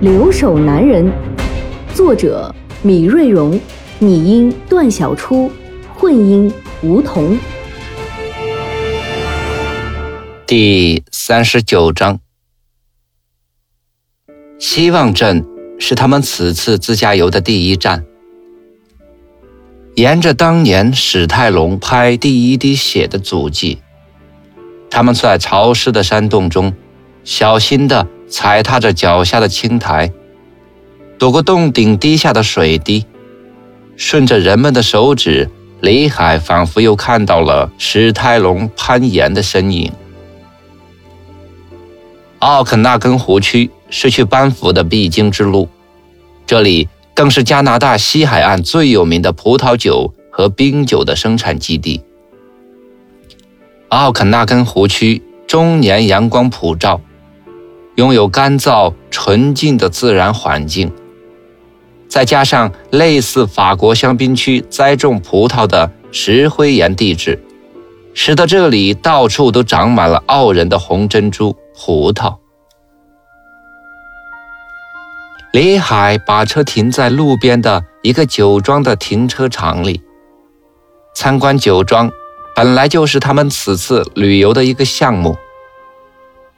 留守男人》，作者米瑞荣，拟音段小初，混音吴桐。第三十九章，希望镇是他们此次自驾游的第一站。沿着当年史泰龙拍《第一滴血》的足迹，他们在潮湿的山洞中，小心地踩踏着脚下的青苔，躲过洞顶滴下的水滴。顺着人们的手指，李海仿佛又看到了史泰龙攀岩的身影。奥肯纳根湖区是去班夫的必经之路，这里。更是加拿大西海岸最有名的葡萄酒和冰酒的生产基地。奥肯纳根湖区终年阳光普照，拥有干燥纯净的自然环境，再加上类似法国香槟区栽种葡萄的石灰岩地质，使得这里到处都长满了傲人的红珍珠葡萄。李海把车停在路边的一个酒庄的停车场里。参观酒庄本来就是他们此次旅游的一个项目。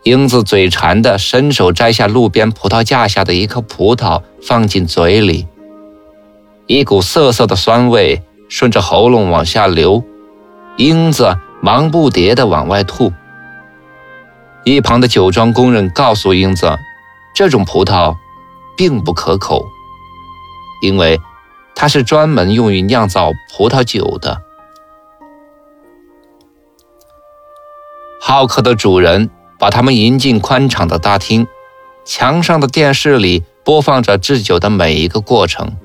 英子嘴馋的伸手摘下路边葡萄架下的一颗葡萄，放进嘴里，一股涩涩的酸味顺着喉咙往下流，英子忙不迭地往外吐。一旁的酒庄工人告诉英子，这种葡萄。并不可口，因为它是专门用于酿造葡萄酒的。好客的主人把他们迎进宽敞的大厅，墙上的电视里播放着制酒的每一个过程。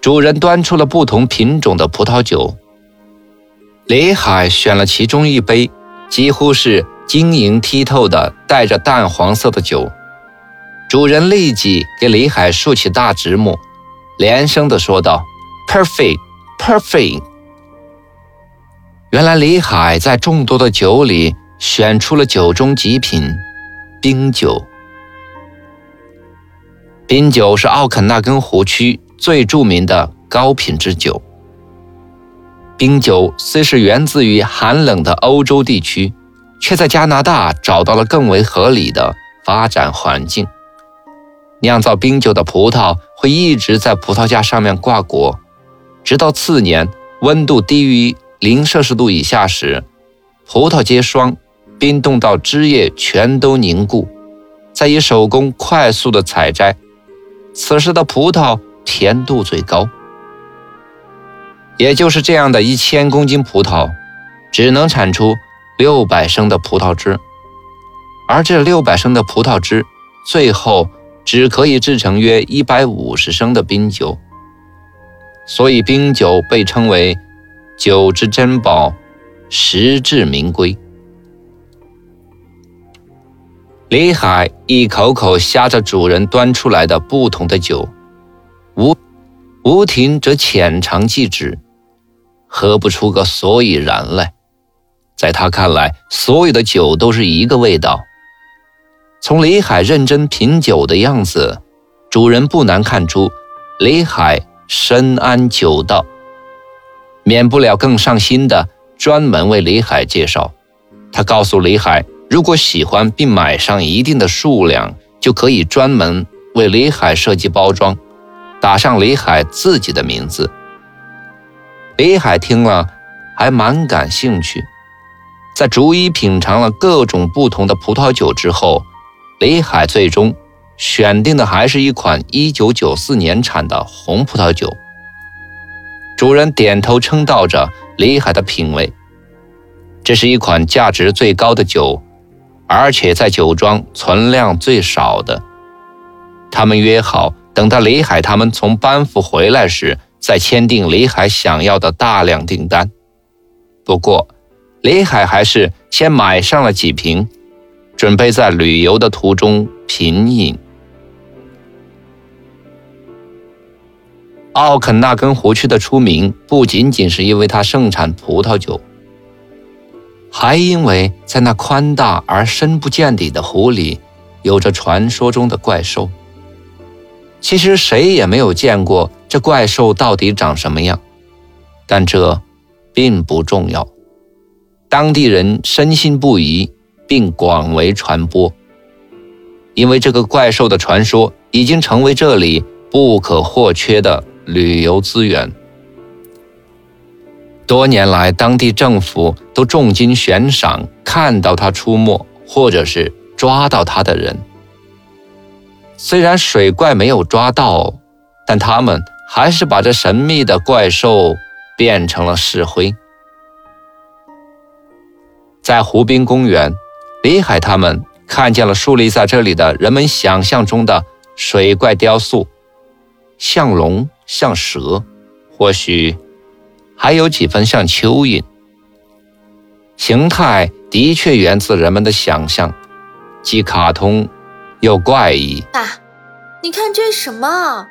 主人端出了不同品种的葡萄酒，李海选了其中一杯，几乎是晶莹剔透的，带着淡黄色的酒。主人立即给李海竖起大指拇，连声地说道：“Perfect, perfect。”原来李海在众多的酒里选出了酒中极品——冰酒。冰酒是奥肯纳根湖区最著名的高品质酒。冰酒虽是源自于寒冷的欧洲地区，却在加拿大找到了更为合理的发展环境。酿造冰酒的葡萄会一直在葡萄架上面挂果，直到次年温度低于零摄氏度以下时，葡萄结霜，冰冻到汁液全都凝固，再以手工快速的采摘。此时的葡萄甜度最高。也就是这样的一千公斤葡萄，只能产出六百升的葡萄汁，而这六百升的葡萄汁最后。只可以制成约一百五十升的冰酒，所以冰酒被称为“酒之珍宝”，实至名归。李海一口口呷着主人端出来的不同的酒，吴吴婷则浅尝即止，喝不出个所以然来。在他看来，所有的酒都是一个味道。从李海认真品酒的样子，主人不难看出李海深谙酒道，免不了更上心的专门为李海介绍。他告诉李海，如果喜欢并买上一定的数量，就可以专门为李海设计包装，打上李海自己的名字。李海听了还蛮感兴趣，在逐一品尝了各种不同的葡萄酒之后。李海最终选定的还是一款1994年产的红葡萄酒。主人点头称道着李海的品味，这是一款价值最高的酒，而且在酒庄存量最少的，他们约好，等到李海他们从班夫回来时，再签订李海想要的大量订单。不过，李海还是先买上了几瓶，准备在旅游的途中品饮。奥肯纳根湖区的出名，不仅仅是因为它盛产葡萄酒，还因为在那宽大而深不见底的湖里，有着传说中的怪兽。其实谁也没有见过这怪兽到底长什么样，但这并不重要。当地人深信不疑，并广为传播，因为这个怪兽的传说已经成为这里不可或缺的。旅游资源，多年来，当地政府都重金悬赏看到他出没，或者是抓到他的人。虽然水怪没有抓到，但他们还是把这神秘的怪兽变成了石灰。在湖滨公园，李海他们看见了树立在这里的人们想象中的水怪雕塑，像龙。像蛇，或许还有几分像蚯蚓，形态的确源自人们的想象，既卡通又怪异。爸，你看这是什么？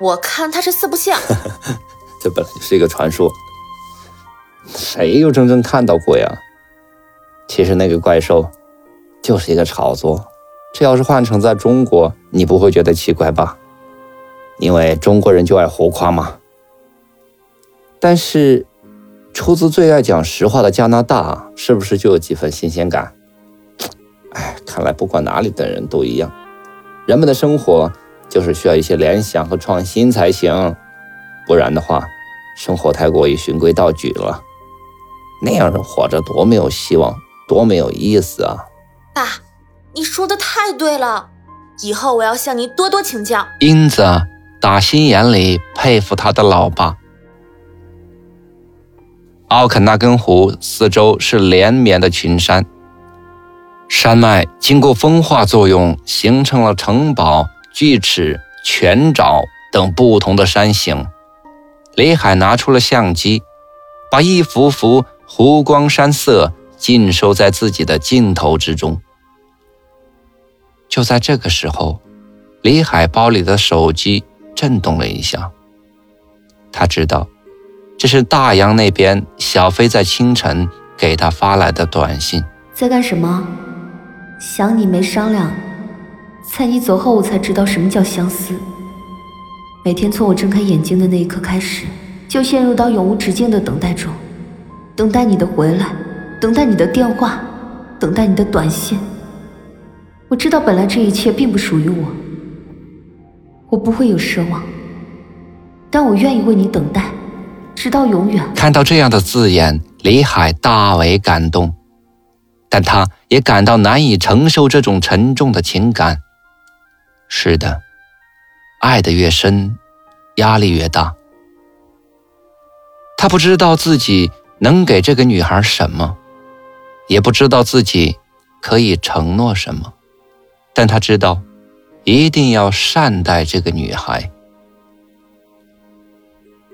我看它是四不像。这本来就是一个传说，谁又真正看到过呀？其实那个怪兽就是一个炒作，这要是换成在中国，你不会觉得奇怪吧？因为中国人就爱胡夸嘛。但是，出自最爱讲实话的加拿大，是不是就有几分新鲜感？哎，看来不管哪里的人都一样，人们的生活就是需要一些联想和创新才行，不然的话，生活太过于循规蹈矩了，那样人活着多没有希望，多没有意思啊！爸，你说的太对了，以后我要向您多多请教。英子。打心眼里佩服他的老爸。奥肯纳根湖四周是连绵的群山，山脉经过风化作用，形成了城堡、锯齿、泉沼等不同的山形。李海拿出了相机，把一幅幅湖光山色尽收在自己的镜头之中。就在这个时候，李海包里的手机。震动了一下，他知道这是大洋那边小飞在清晨给他发来的短信。在干什么？想你没商量，在你走后我才知道什么叫相思。每天从我睁开眼睛的那一刻开始，就陷入到永无止境的等待中，等待你的回来，等待你的电话，等待你的短信。我知道本来这一切并不属于我。我不会有奢望，但我愿意为你等待，直到永远。看到这样的字眼，李海大为感动，但他也感到难以承受这种沉重的情感。是的，爱的越深，压力越大。他不知道自己能给这个女孩什么，也不知道自己可以承诺什么，但他知道。一定要善待这个女孩。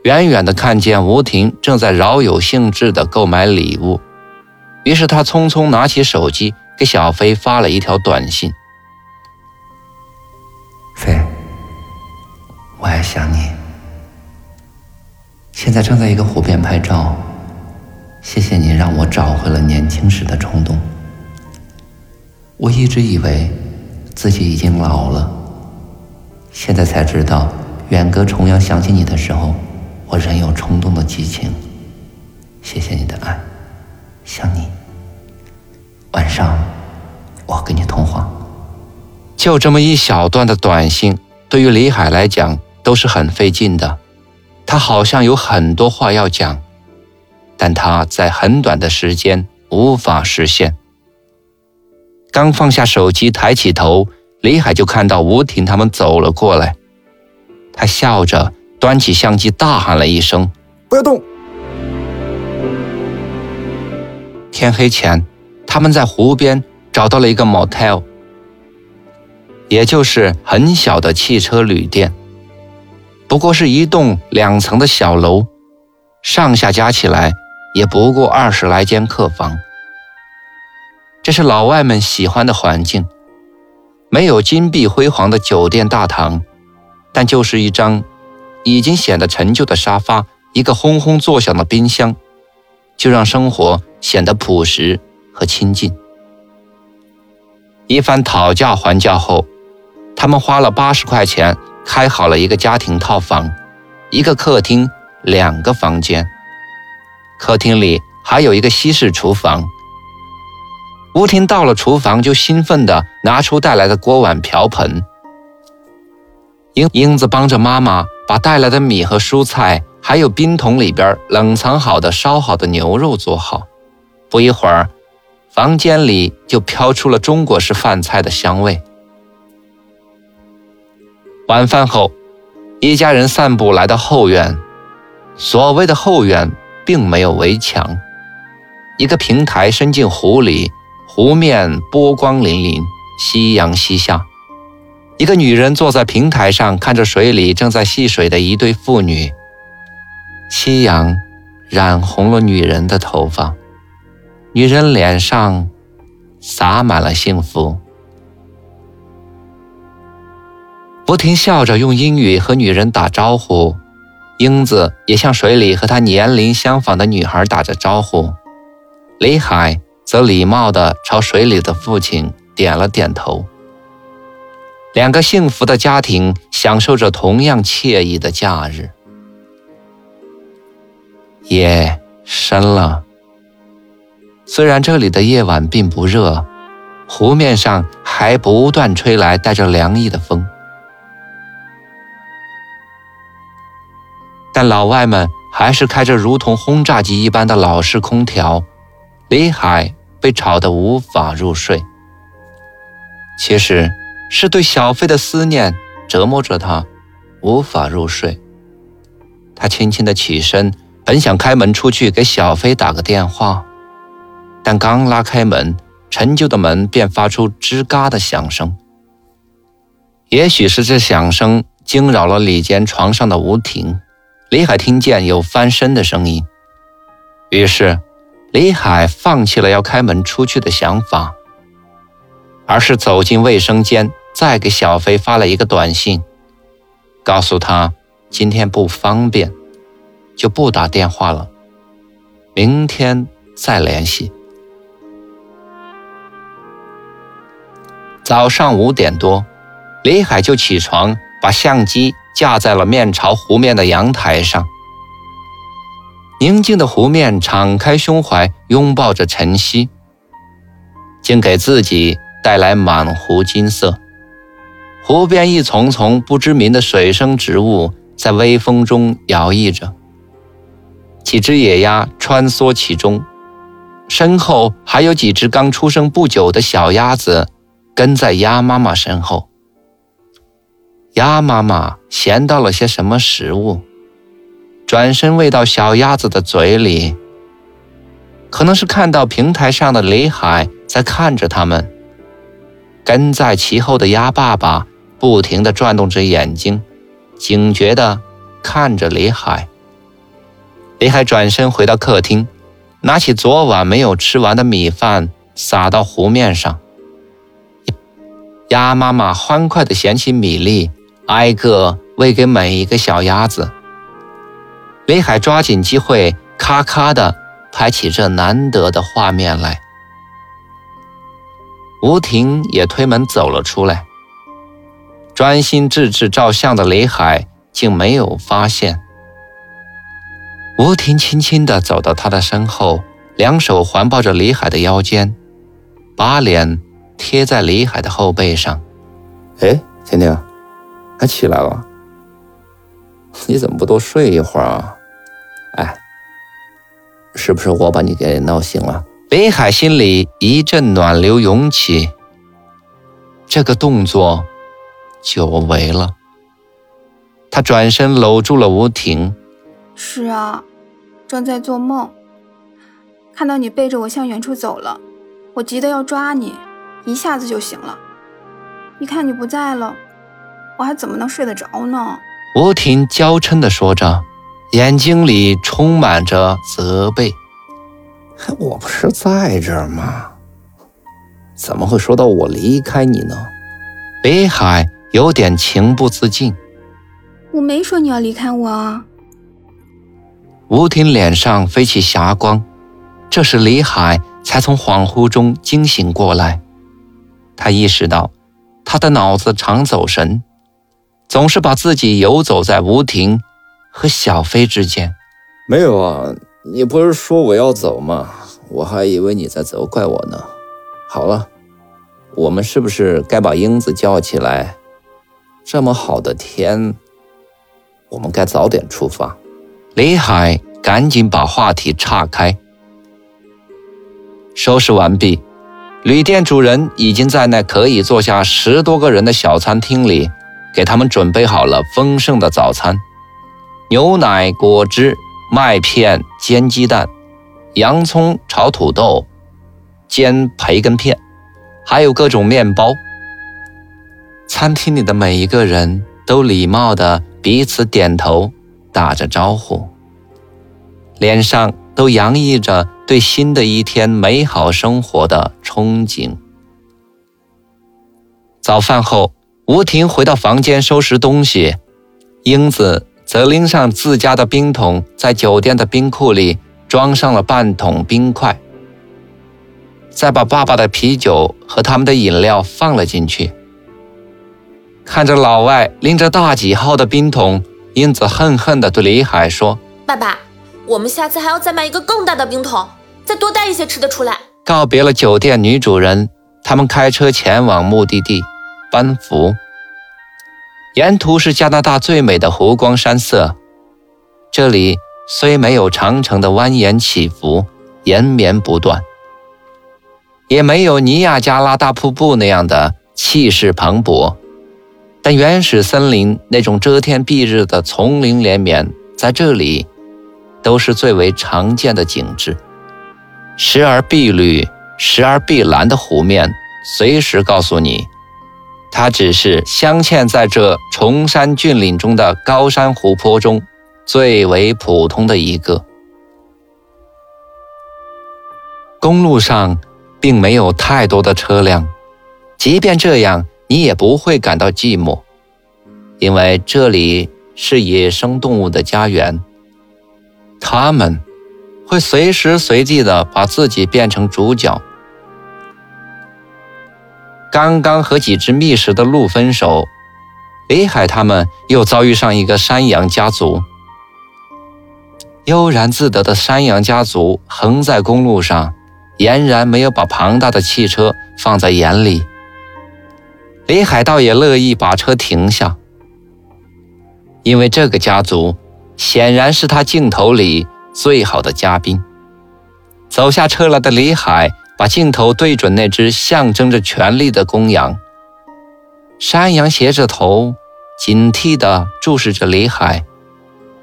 远远的看见吴婷正在饶有兴致的购买礼物，于是他匆匆拿起手机给小飞发了一条短信：“飞，我还想你。现在正在一个湖边拍照，谢谢你让我找回了年轻时的冲动。我一直以为。”自己已经老了，现在才知道，远隔重洋想起你的时候，我仍有冲动的激情。谢谢你的爱，想你。晚上我跟你通话。就这么一小段的短信，对于李海来讲都是很费劲的。他好像有很多话要讲，但他在很短的时间无法实现。刚放下手机，抬起头，李海就看到吴婷他们走了过来。他笑着端起相机，大喊了一声：“不要动！”天黑前，他们在湖边找到了一个 motel。也就是很小的汽车旅店，不过是一栋两层的小楼，上下加起来也不过二十来间客房。这是老外们喜欢的环境，没有金碧辉煌的酒店大堂，但就是一张已经显得陈旧的沙发，一个轰轰作响的冰箱，就让生活显得朴实和亲近。一番讨价还价后，他们花了八十块钱开好了一个家庭套房，一个客厅，两个房间。客厅里还有一个西式厨房。吴婷到了厨房，就兴奋地拿出带来的锅碗瓢盆。英英子帮着妈妈把带来的米和蔬菜，还有冰桶里边冷藏好的烧好的牛肉做好。不一会儿，房间里就飘出了中国式饭菜的香味。晚饭后，一家人散步来到后院。所谓的后院，并没有围墙，一个平台伸进湖里。湖面波光粼粼，夕阳西下。一个女人坐在平台上，看着水里正在戏水的一对父女。夕阳染红了女人的头发，女人脸上洒满了幸福。不停笑着用英语和女人打招呼，英子也向水里和她年龄相仿的女孩打着招呼。李海。则礼貌地朝水里的父亲点了点头。两个幸福的家庭享受着同样惬意的假日。夜深了，虽然这里的夜晚并不热，湖面上还不断吹来带着凉意的风，但老外们还是开着如同轰炸机一般的老式空调。李海。被吵得无法入睡，其实是对小飞的思念折磨着他，无法入睡。他轻轻的起身，本想开门出去给小飞打个电话，但刚拉开门，陈旧的门便发出吱嘎的响声。也许是这响声惊扰了里间床上的吴婷，李海听见有翻身的声音，于是。李海放弃了要开门出去的想法，而是走进卫生间，再给小飞发了一个短信，告诉他今天不方便，就不打电话了，明天再联系。早上五点多，李海就起床，把相机架在了面朝湖面的阳台上。宁静的湖面，敞开胸怀拥抱着晨曦，竟给自己带来满湖金色。湖边一丛丛不知名的水生植物在微风中摇曳着，几只野鸭穿梭其中，身后还有几只刚出生不久的小鸭子跟在鸭妈妈身后。鸭妈妈衔到了些什么食物？转身喂到小鸭子的嘴里，可能是看到平台上的李海在看着他们，跟在其后的鸭爸爸不停地转动着眼睛，警觉地看着李海。李海转身回到客厅，拿起昨晚没有吃完的米饭撒到湖面上。鸭妈妈欢快地捡起米粒，挨个喂给每一个小鸭子。李海抓紧机会，咔咔地拍起这难得的画面来。吴婷也推门走了出来，专心致志照相的李海竟没有发现。吴婷轻轻地走到他的身后，两手环抱着李海的腰间，把脸贴在李海的后背上。哎，婷婷，还起来了？你怎么不多睡一会儿啊？哎，是不是我把你给闹醒了？李海心里一阵暖流涌起。这个动作久违了。他转身搂住了吴婷。是啊，正在做梦，看到你背着我向远处走了，我急得要抓你，一下子就醒了。一看你不在了，我还怎么能睡得着呢？吴婷娇嗔地说着，眼睛里充满着责备。我不是在这儿吗？怎么会说到我离开你呢？北海有点情不自禁。我没说你要离开我啊。吴婷脸上飞起霞光，这时李海才从恍惚中惊醒过来。他意识到，他的脑子常走神，总是把自己游走在吴婷和小飞之间。没有啊，你不是说我要走吗？我还以为你在责怪我呢。好了，我们是不是该把英子叫起来？这么好的天，我们该早点出发。李海赶紧把话题岔开。收拾完毕，旅店主人已经在那可以坐下十多个人的小餐厅里，给他们准备好了丰盛的早餐：牛奶、果汁、麦片、煎鸡蛋、洋葱炒土豆、煎培根片，还有各种面包。餐厅里的每一个人都礼貌地彼此点头，打着招呼，脸上都洋溢着对新的一天美好生活的憧憬。早饭后，吴婷回到房间收拾东西，英子则拎上自家的冰桶，在酒店的冰库里装上了半桶冰块，再把爸爸的啤酒和他们的饮料放了进去。看着老外拎着大几号的冰桶，英子恨恨地对李海说：“爸爸，我们下次还要再买一个更大的冰桶，再多带一些吃的出来。”告别了酒店女主人，他们开车前往目的地班夫。沿途是加拿大最美的湖光山色，这里虽没有长城的蜿蜒起伏、延绵不断，也没有尼亚加拉大瀑布那样的气势磅礴。但原始森林那种遮天蔽日的丛林连绵，在这里都是最为常见的景致。时而碧绿，时而碧蓝的湖面，随时告诉你，它只是镶嵌在这崇山峻岭中的高山湖泊中最为普通的一个。公路上并没有太多的车辆，即便这样。你也不会感到寂寞，因为这里是野生动物的家园。它们会随时随地的把自己变成主角。刚刚和几只觅食的鹿分手，李海他们又遭遇上一个山羊家族。悠然自得的山羊家族横在公路上，俨然没有把庞大的汽车放在眼里。李海倒也乐意把车停下，因为这个家族显然是他镜头里最好的嘉宾。走下车来的李海把镜头对准那只象征着权力的公羊。山羊斜着头，警惕地注视着李海，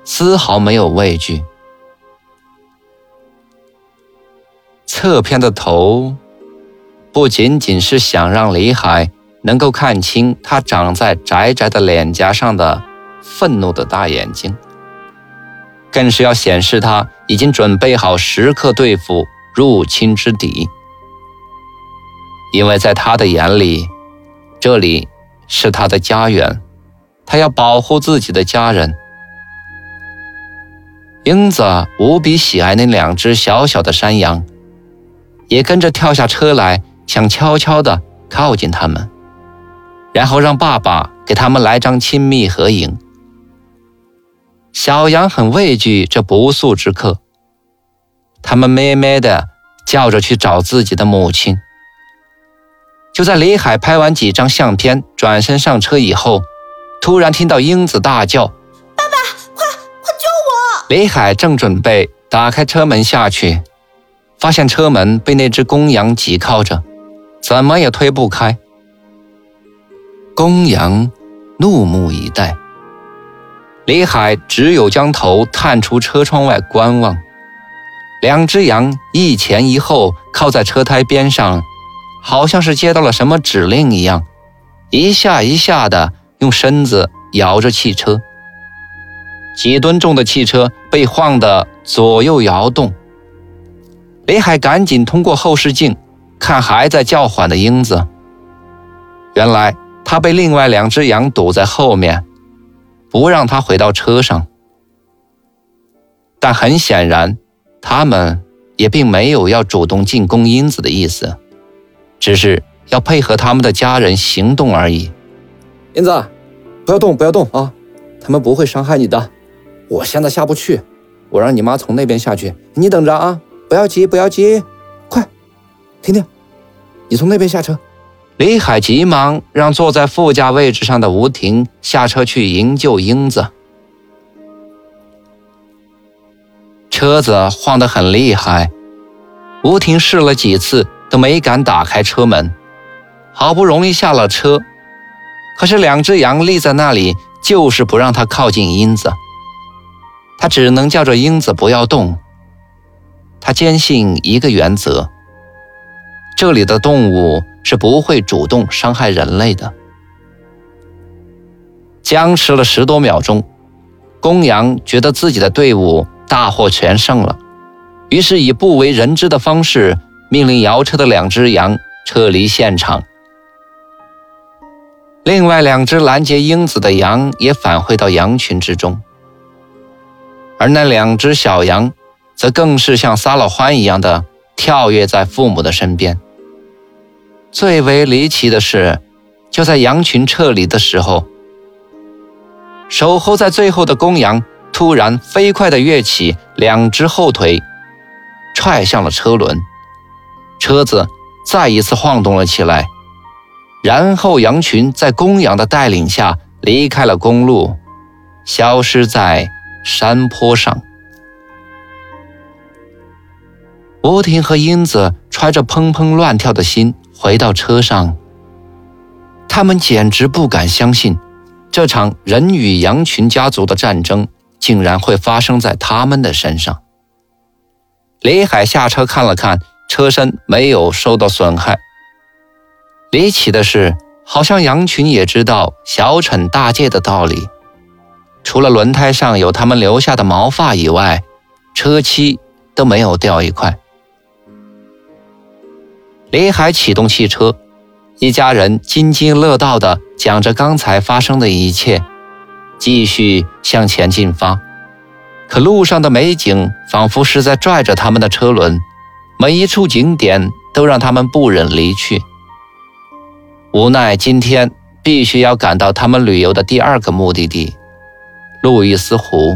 丝毫没有畏惧。侧偏的头，不仅仅是想让李海。能够看清他长在窄窄的脸颊上的愤怒的大眼睛，更是要显示他已经准备好时刻对付入侵之敌。因为在他的眼里，这里是他的家园，他要保护自己的家人。英子无比喜爱那两只小小的山羊，也跟着跳下车来，想悄悄地靠近他们。然后让爸爸给他们来张亲密合影。小羊很畏惧这不速之客，他们咩咩的叫着去找自己的母亲。就在李海拍完几张相片，转身上车以后，突然听到英子大叫：“爸爸，快快救我！”李海正准备打开车门下去，发现车门被那只公羊挤靠着，怎么也推不开。公羊怒目以待，李海只有将头探出车窗外观望。两只羊一前一后靠在车胎边上，好像是接到了什么指令一样，一下一下的用身子摇着汽车。几吨重的汽车被晃得左右摇动。李海赶紧通过后视镜看还在叫唤的英子。原来他被另外两只羊堵在后面，不让他回到车上。但很显然，他们也并没有要主动进攻英子的意思，只是要配合他们的家人行动而已。英子，不要动，不要动啊！他们不会伤害你的。我现在下不去，我让你妈从那边下去，你等着啊！不要急，不要急，快，婷婷，你从那边下车。李海急忙让坐在副驾位置上的吴婷下车去营救英子。车子晃得很厉害，吴婷试了几次都没敢打开车门，好不容易下了车，可是两只羊立在那里，就是不让他靠近英子。他只能叫着英子不要动。他坚信一个原则：这里的动物是不会主动伤害人类的。僵持了十多秒钟，公羊觉得自己的队伍大获全胜了，于是以不为人知的方式命令摇车的两只羊撤离现场。另外两只拦截英子的羊也返回到羊群之中。而那两只小羊，则更是像撒了欢一样的跳跃在父母的身边。最为离奇的是，就在羊群撤离的时候，守候在最后的公羊突然飞快地跃起两只后腿，踹向了车轮，车子再一次晃动了起来。然后羊群在公羊的带领下离开了公路，消失在。山坡上，吴婷和英子揣着砰砰乱跳的心回到车上。他们简直不敢相信，这场人与羊群家族的战争竟然会发生在他们的身上。李海下车看了看，车身没有受到损害。离奇的是，好像羊群也知道小惩大戒的道理。除了轮胎上有他们留下的毛发以外，车漆都没有掉一块。李海启动汽车，一家人津津乐道地讲着刚才发生的一切，继续向前进发。可路上的美景仿佛是在拽着他们的车轮，每一处景点都让他们不忍离去。无奈今天必须要赶到他们旅游的第二个目的地。路易斯湖，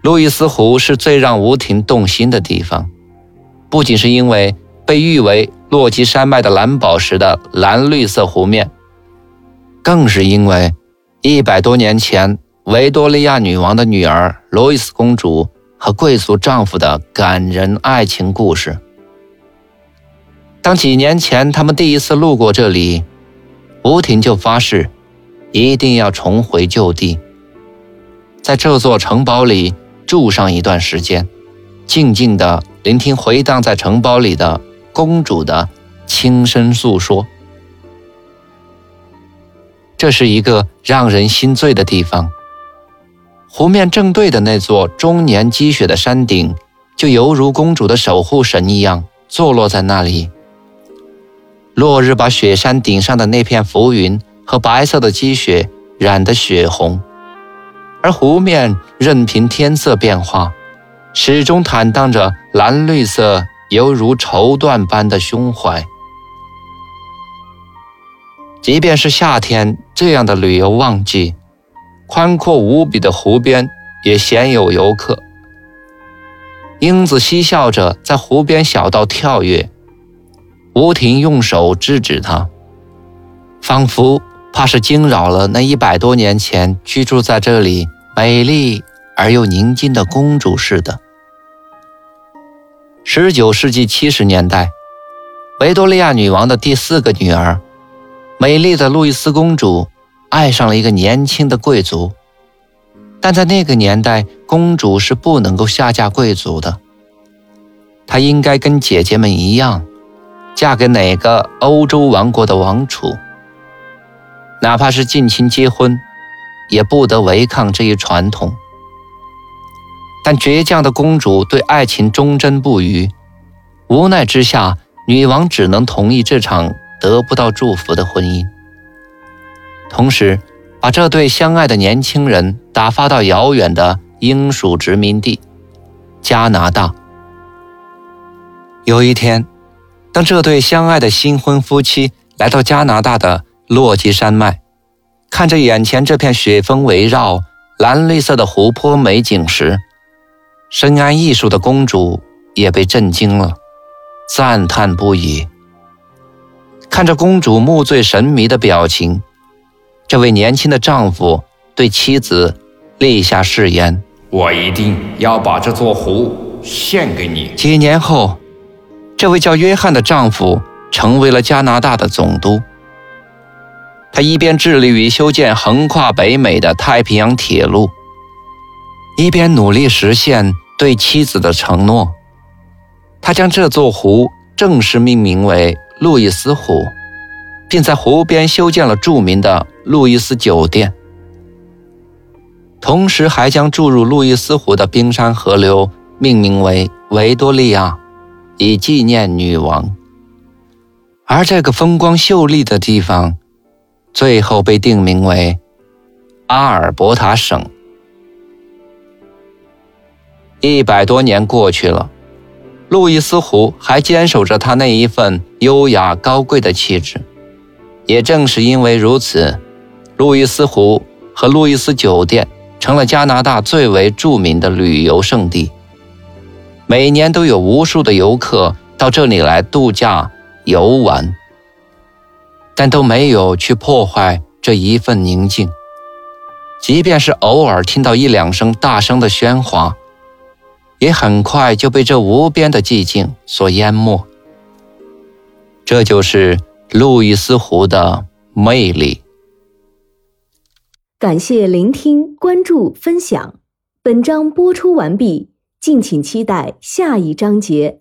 路易斯湖是最让吴婷动心的地方，不仅是因为被誉为落基山脉的蓝宝石的蓝绿色湖面，更是因为一百多年前维多利亚女王的女儿路易斯公主和贵族丈夫的感人爱情故事。当几年前他们第一次路过这里，吴婷就发誓。一定要重回旧地，在这座城堡里住上一段时间，静静地聆听回荡在城堡里的公主的轻声诉说。这是一个让人心醉的地方。湖面正对的那座终年积雪的山顶，就犹如公主的守护神一样坐落在那里。落日把雪山顶上的那片浮云。和白色的积雪染得血红，而湖面任凭天色变化，始终坦荡着蓝绿色，犹如绸缎般的胸怀。即便是夏天这样的旅游旺季，宽阔无比的湖边也鲜有游客。英子嬉笑着在湖边小道跳跃，吴婷用手制止她，仿佛。怕是惊扰了那一百多年前居住在这里美丽而又宁静的公主似的。十九世纪七十年代，维多利亚女王的第四个女儿，美丽的路易斯公主，爱上了一个年轻的贵族。但在那个年代，公主是不能够下嫁贵族的。她应该跟姐姐们一样，嫁给哪个欧洲王国的王储，哪怕是近亲结婚，也不得违抗这一传统。但倔强的公主对爱情忠贞不渝，无奈之下，女王只能同意这场得不到祝福的婚姻，同时把这对相爱的年轻人打发到遥远的英属殖民地加拿大。有一天，当这对相爱的新婚夫妻来到加拿大的落基山脉，看着眼前这片雪峰围绕、蓝绿色的湖泊美景时，深谙艺术的公主也被震惊了，赞叹不已。看着公主目醉神迷的表情，这位年轻的丈夫对妻子立下誓言：“我一定要把这座湖献给你。”几年后，这位叫约翰的丈夫成为了加拿大的总督。他一边致力于修建横跨北美的太平洋铁路，一边努力实现。对妻子的承诺，他将这座湖正式命名为路易斯湖，并在湖边修建了著名的路易斯酒店。同时，还将注入路易斯湖的冰山河流命名为维多利亚，以纪念女王。而这个风光秀丽的地方，最后被定名为阿尔伯塔省。一百多年过去了，路易斯湖还坚守着它那一份优雅高贵的气质。也正是因为如此，路易斯湖和路易斯酒店成了加拿大最为著名的旅游胜地。每年都有无数的游客到这里来度假游玩，但都没有去破坏这一份宁静。即便是偶尔听到一两声大声的喧哗。也很快就被这无边的寂静所淹没。这就是路易斯湖的魅力。感谢聆听、关注、分享。本章播出完毕，敬请期待下一章节。